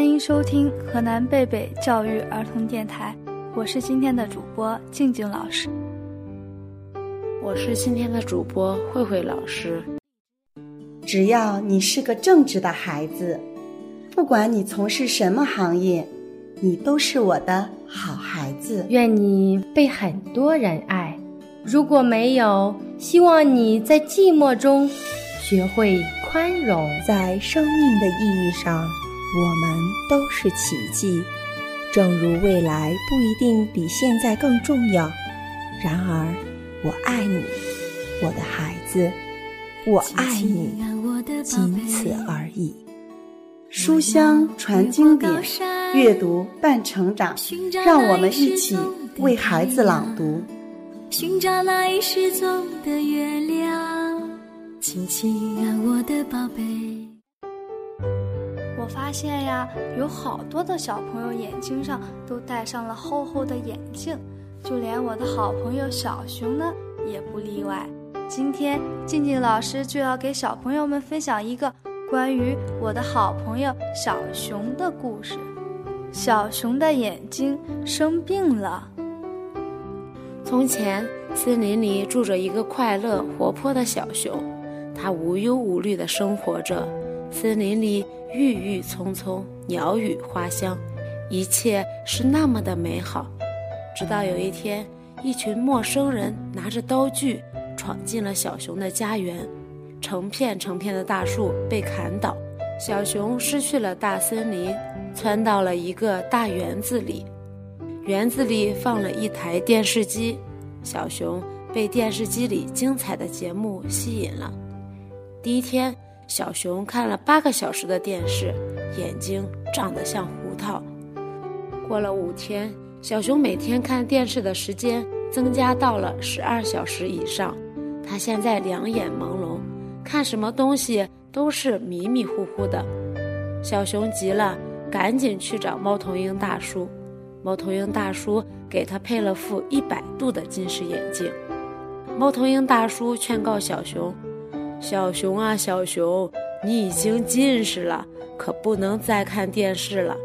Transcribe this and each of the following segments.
欢迎收听河南贝贝教育儿童电台，我是今天的主播静静老师。我是今天的主播慧慧老师。只要你是个正直的孩子，不管你从事什么行业，你都是我的好孩子。愿你被很多人爱。如果没有，希望你在寂寞中学会宽容。在生命的意义上，我们都是奇迹。正如未来不一定比现在更重要，然而。我爱你，我的孩子，我爱你，仅此而已。书香传经典，阅读伴成长。让我们一起为孩子朗读。寻找那已失踪的月亮，亲亲啊，我的宝贝。发现呀，有好多的小朋友眼睛上都戴上了厚厚的眼镜。就连我的好朋友小熊呢，也不例外。今天静静老师就要给小朋友们分享一个关于我的好朋友小熊的故事。小熊的眼睛生病了。从前，森林里住着一个快乐活泼的小熊，它无忧无虑地生活着。森林里郁郁葱葱，鸟语花香，一切是那么的美好。直到有一天，一群陌生人拿着刀具闯进了小熊的家园，成片成片的大树被砍倒，小熊失去了大森林，窜到了一个大园子里。园子里放了一台电视机，小熊被电视机里精彩的节目吸引了。第一天，小熊看了八个小时的电视，眼睛胀得像胡桃。过了五天。小熊每天看电视的时间增加到了十二小时以上，他现在两眼朦胧，看什么东西都是迷迷糊糊的。小熊急了，赶紧去找猫头鹰大叔。猫头鹰大叔给他配了副一百度的近视眼镜。猫头鹰大叔劝告小熊：“小熊啊，小熊，你已经近视了，可不能再看电视了。”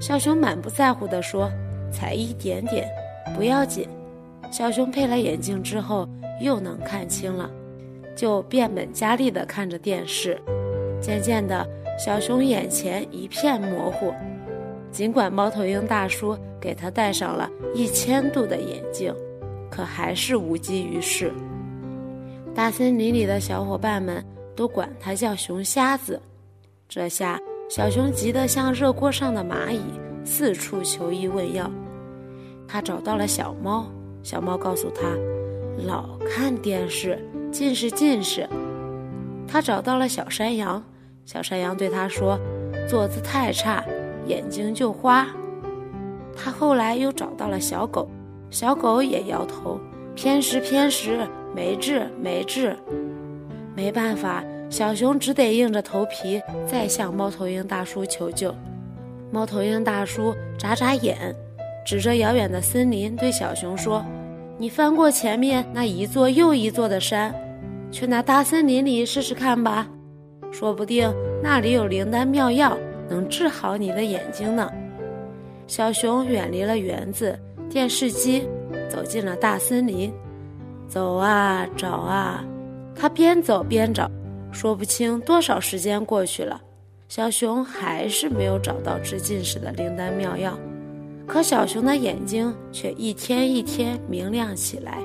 小熊满不在乎地说。才一点点，不要紧。小熊配了眼镜之后，又能看清了，就变本加厉地看着电视。渐渐的，小熊眼前一片模糊。尽管猫头鹰大叔给他戴上了一千度的眼镜，可还是无济于事。大森林里的小伙伴们都管他叫熊瞎子。这下，小熊急得像热锅上的蚂蚁。四处求医问药，他找到了小猫。小猫告诉他，老看电视，近视近视。他找到了小山羊，小山羊对他说，坐姿太差，眼睛就花。他后来又找到了小狗，小狗也摇头，偏食偏食，没治没治。没办法，小熊只得硬着头皮再向猫头鹰大叔求救。猫头鹰大叔眨眨眼，指着遥远的森林对小熊说：“你翻过前面那一座又一座的山，去那大森林里试试看吧，说不定那里有灵丹妙药，能治好你的眼睛呢。”小熊远离了园子、电视机，走进了大森林。走啊，找啊，他边走边找，说不清多少时间过去了。小熊还是没有找到治近视的灵丹妙药，可小熊的眼睛却一天一天明亮起来。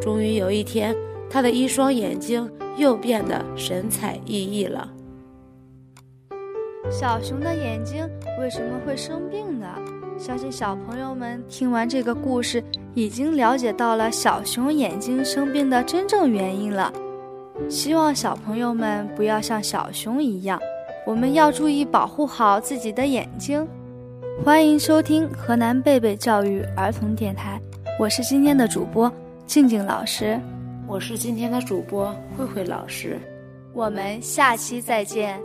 终于有一天，他的一双眼睛又变得神采奕奕了。小熊的眼睛为什么会生病呢？相信小朋友们听完这个故事，已经了解到了小熊眼睛生病的真正原因了。希望小朋友们不要像小熊一样。我们要注意保护好自己的眼睛。欢迎收听河南贝贝教育儿童电台，我是今天的主播静静老师，我是今天的主播慧慧老师，我们下期再见。